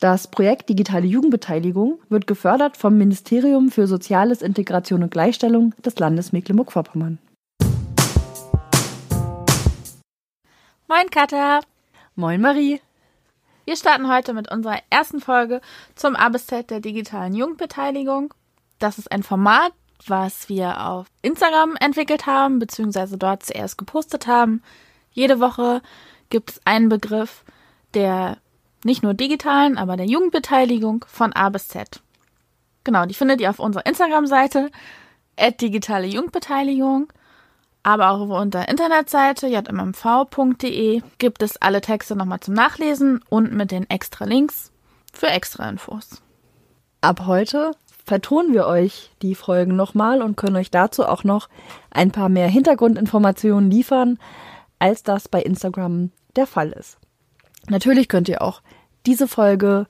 Das Projekt Digitale Jugendbeteiligung wird gefördert vom Ministerium für Soziales, Integration und Gleichstellung des Landes Mecklenburg-Vorpommern. Moin Katha. Moin Marie. Wir starten heute mit unserer ersten Folge zum A bis Z der digitalen Jugendbeteiligung. Das ist ein Format, was wir auf Instagram entwickelt haben, beziehungsweise dort zuerst gepostet haben. Jede Woche gibt es einen Begriff, der nicht nur digitalen, aber der Jugendbeteiligung von A bis Z. Genau, die findet ihr auf unserer Instagram-Seite, digitale Jugendbeteiligung. Aber auch auf unserer Internetseite jmmv.de gibt es alle Texte nochmal zum Nachlesen und mit den extra Links für extra Infos. Ab heute vertonen wir euch die Folgen nochmal und können euch dazu auch noch ein paar mehr Hintergrundinformationen liefern, als das bei Instagram der Fall ist. Natürlich könnt ihr auch diese Folge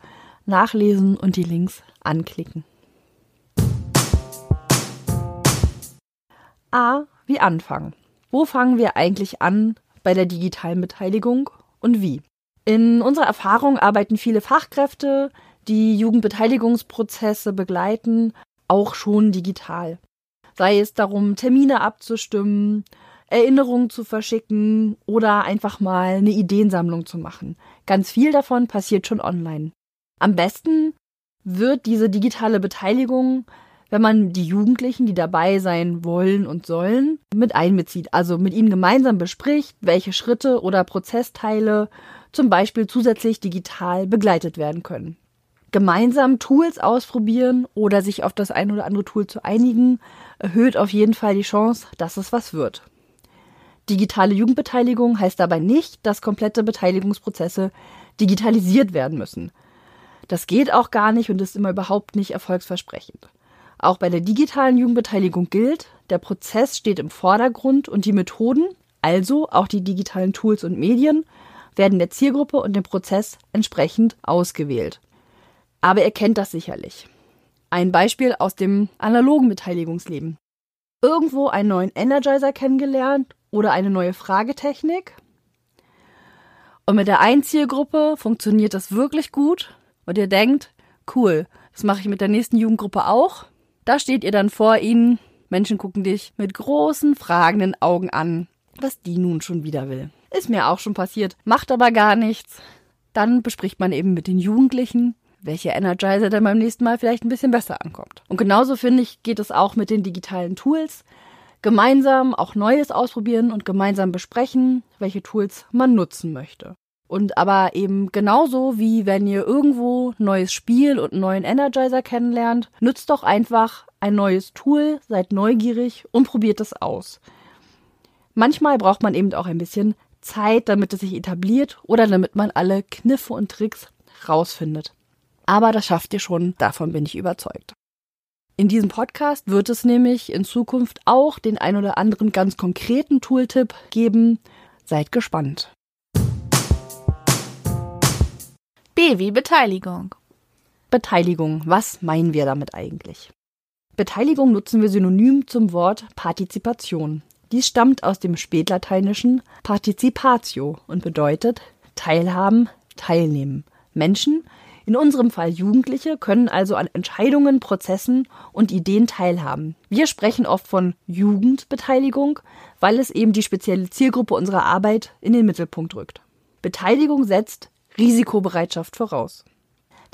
nachlesen und die Links anklicken. A wie Anfang. Wo fangen wir eigentlich an bei der digitalen Beteiligung und wie? In unserer Erfahrung arbeiten viele Fachkräfte, die Jugendbeteiligungsprozesse begleiten, auch schon digital. Sei es darum, Termine abzustimmen, Erinnerungen zu verschicken oder einfach mal eine Ideensammlung zu machen. Ganz viel davon passiert schon online. Am besten wird diese digitale Beteiligung, wenn man die Jugendlichen, die dabei sein wollen und sollen, mit einbezieht. Also mit ihnen gemeinsam bespricht, welche Schritte oder Prozessteile zum Beispiel zusätzlich digital begleitet werden können. Gemeinsam Tools ausprobieren oder sich auf das ein oder andere Tool zu einigen, erhöht auf jeden Fall die Chance, dass es was wird. Digitale Jugendbeteiligung heißt dabei nicht, dass komplette Beteiligungsprozesse digitalisiert werden müssen. Das geht auch gar nicht und ist immer überhaupt nicht erfolgsversprechend. Auch bei der digitalen Jugendbeteiligung gilt, der Prozess steht im Vordergrund und die Methoden, also auch die digitalen Tools und Medien, werden der Zielgruppe und dem Prozess entsprechend ausgewählt. Aber ihr kennt das sicherlich. Ein Beispiel aus dem analogen Beteiligungsleben. Irgendwo einen neuen Energizer kennengelernt oder eine neue Fragetechnik. Und mit der einen Zielgruppe funktioniert das wirklich gut und ihr denkt, cool, das mache ich mit der nächsten Jugendgruppe auch. Da steht ihr dann vor ihnen, Menschen gucken dich mit großen, fragenden Augen an, was die nun schon wieder will. Ist mir auch schon passiert, macht aber gar nichts. Dann bespricht man eben mit den Jugendlichen, welche Energizer dann beim nächsten Mal vielleicht ein bisschen besser ankommt. Und genauso finde ich, geht es auch mit den digitalen Tools gemeinsam auch Neues ausprobieren und gemeinsam besprechen, welche Tools man nutzen möchte. Und aber eben genauso wie wenn ihr irgendwo neues Spiel und einen neuen Energizer kennenlernt, nutzt doch einfach ein neues Tool, seid neugierig und probiert es aus. Manchmal braucht man eben auch ein bisschen Zeit, damit es sich etabliert oder damit man alle Kniffe und Tricks rausfindet. Aber das schafft ihr schon, davon bin ich überzeugt. In diesem Podcast wird es nämlich in Zukunft auch den ein oder anderen ganz konkreten Tooltip geben. Seid gespannt. B wie Beteiligung. Beteiligung, was meinen wir damit eigentlich? Beteiligung nutzen wir synonym zum Wort Partizipation. Dies stammt aus dem spätlateinischen participatio und bedeutet teilhaben, teilnehmen. Menschen, in unserem Fall Jugendliche können also an Entscheidungen, Prozessen und Ideen teilhaben. Wir sprechen oft von Jugendbeteiligung, weil es eben die spezielle Zielgruppe unserer Arbeit in den Mittelpunkt rückt. Beteiligung setzt Risikobereitschaft voraus.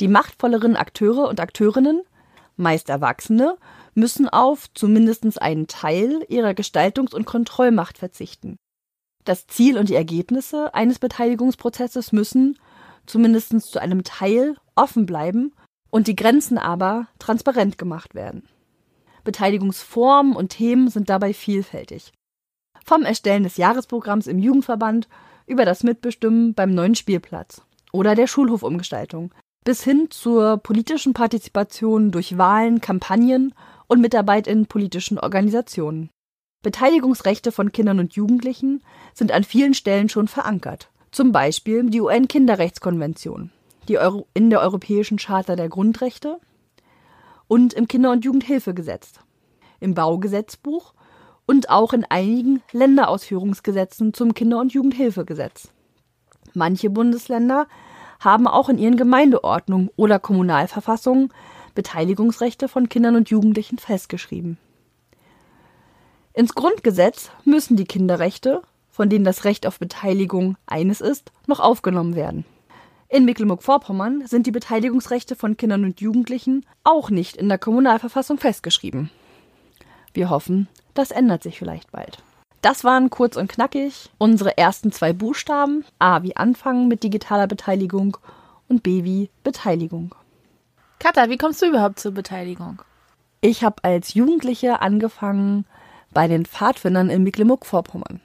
Die machtvolleren Akteure und Akteurinnen, meist Erwachsene, müssen auf zumindest einen Teil ihrer Gestaltungs- und Kontrollmacht verzichten. Das Ziel und die Ergebnisse eines Beteiligungsprozesses müssen, zumindest zu einem Teil, offen bleiben und die Grenzen aber transparent gemacht werden. Beteiligungsformen und Themen sind dabei vielfältig. Vom Erstellen des Jahresprogramms im Jugendverband über das Mitbestimmen beim neuen Spielplatz oder der Schulhofumgestaltung bis hin zur politischen Partizipation durch Wahlen, Kampagnen und Mitarbeit in politischen Organisationen. Beteiligungsrechte von Kindern und Jugendlichen sind an vielen Stellen schon verankert. Zum Beispiel die UN-Kinderrechtskonvention, die Euro in der Europäischen Charta der Grundrechte und im Kinder- und Jugendhilfegesetz, im Baugesetzbuch und auch in einigen Länderausführungsgesetzen zum Kinder- und Jugendhilfegesetz. Manche Bundesländer haben auch in ihren Gemeindeordnungen oder Kommunalverfassungen Beteiligungsrechte von Kindern und Jugendlichen festgeschrieben. Ins Grundgesetz müssen die Kinderrechte, von denen das Recht auf Beteiligung eines ist, noch aufgenommen werden. In Mecklenburg-Vorpommern sind die Beteiligungsrechte von Kindern und Jugendlichen auch nicht in der Kommunalverfassung festgeschrieben. Wir hoffen, das ändert sich vielleicht bald. Das waren kurz und knackig unsere ersten zwei Buchstaben. A wie Anfangen mit digitaler Beteiligung und B wie Beteiligung. Katha, wie kommst du überhaupt zur Beteiligung? Ich habe als Jugendliche angefangen bei den Pfadfindern in Mecklenburg-Vorpommern.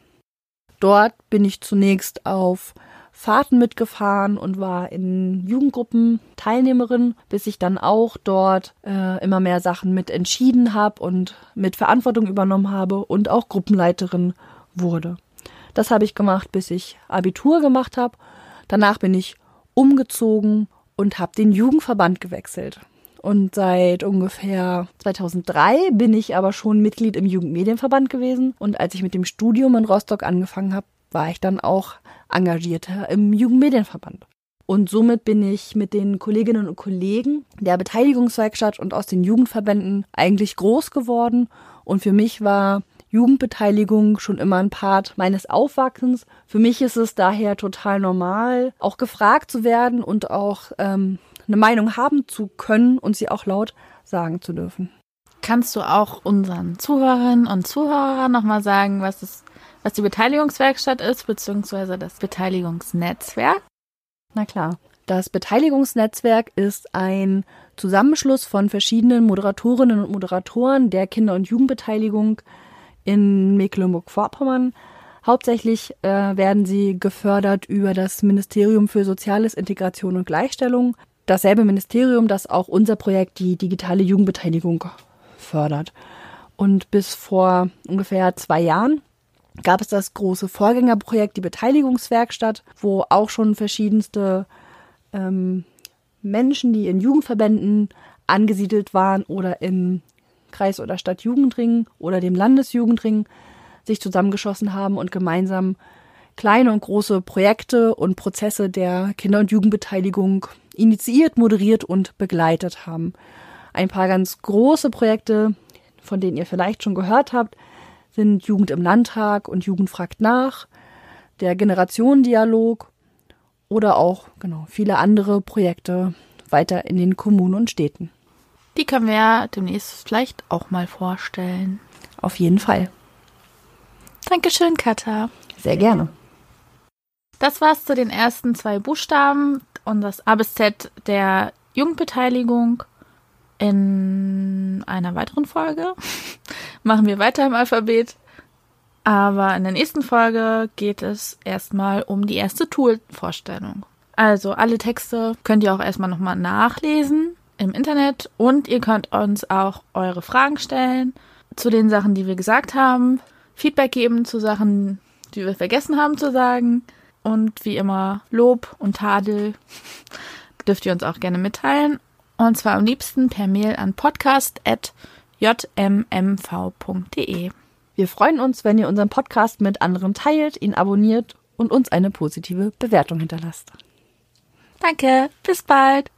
Dort bin ich zunächst auf Fahrten mitgefahren und war in Jugendgruppen Teilnehmerin, bis ich dann auch dort äh, immer mehr Sachen mit entschieden habe und mit Verantwortung übernommen habe und auch Gruppenleiterin wurde. Das habe ich gemacht, bis ich Abitur gemacht habe. Danach bin ich umgezogen und habe den Jugendverband gewechselt. Und seit ungefähr 2003 bin ich aber schon Mitglied im Jugendmedienverband gewesen. Und als ich mit dem Studium in Rostock angefangen habe, war ich dann auch engagierter im Jugendmedienverband. Und somit bin ich mit den Kolleginnen und Kollegen der Beteiligungswerkstatt und aus den Jugendverbänden eigentlich groß geworden. Und für mich war Jugendbeteiligung schon immer ein Part meines Aufwachsens. Für mich ist es daher total normal, auch gefragt zu werden und auch ähm, eine Meinung haben zu können und sie auch laut sagen zu dürfen. Kannst du auch unseren Zuhörerinnen und Zuhörern nochmal sagen, was es was die Beteiligungswerkstatt ist, beziehungsweise das Beteiligungsnetzwerk? Na klar. Das Beteiligungsnetzwerk ist ein Zusammenschluss von verschiedenen Moderatorinnen und Moderatoren der Kinder- und Jugendbeteiligung in Mecklenburg-Vorpommern. Hauptsächlich äh, werden sie gefördert über das Ministerium für Soziales, Integration und Gleichstellung. Dasselbe Ministerium, das auch unser Projekt, die digitale Jugendbeteiligung, fördert. Und bis vor ungefähr zwei Jahren gab es das große Vorgängerprojekt, die Beteiligungswerkstatt, wo auch schon verschiedenste ähm, Menschen, die in Jugendverbänden angesiedelt waren oder im Kreis- oder Stadtjugendring oder dem Landesjugendring sich zusammengeschossen haben und gemeinsam kleine und große Projekte und Prozesse der Kinder- und Jugendbeteiligung initiiert, moderiert und begleitet haben. Ein paar ganz große Projekte, von denen ihr vielleicht schon gehört habt, sind Jugend im Landtag und Jugend fragt nach, der Generationendialog oder auch genau viele andere Projekte weiter in den Kommunen und Städten. Die können wir ja demnächst vielleicht auch mal vorstellen. Auf jeden Fall. Dankeschön, Katha. Sehr gerne. Das war's zu den ersten zwei Buchstaben und das A bis Z der Jugendbeteiligung. In einer weiteren Folge machen wir weiter im Alphabet. Aber in der nächsten Folge geht es erstmal um die erste Tool-Vorstellung. Also alle Texte könnt ihr auch erstmal nochmal nachlesen im Internet und ihr könnt uns auch eure Fragen stellen zu den Sachen, die wir gesagt haben, Feedback geben zu Sachen, die wir vergessen haben zu sagen und wie immer Lob und Tadel dürft ihr uns auch gerne mitteilen und zwar am liebsten per Mail an podcast.jmmv.de. Wir freuen uns, wenn ihr unseren Podcast mit anderen teilt, ihn abonniert und uns eine positive Bewertung hinterlasst. Danke, bis bald.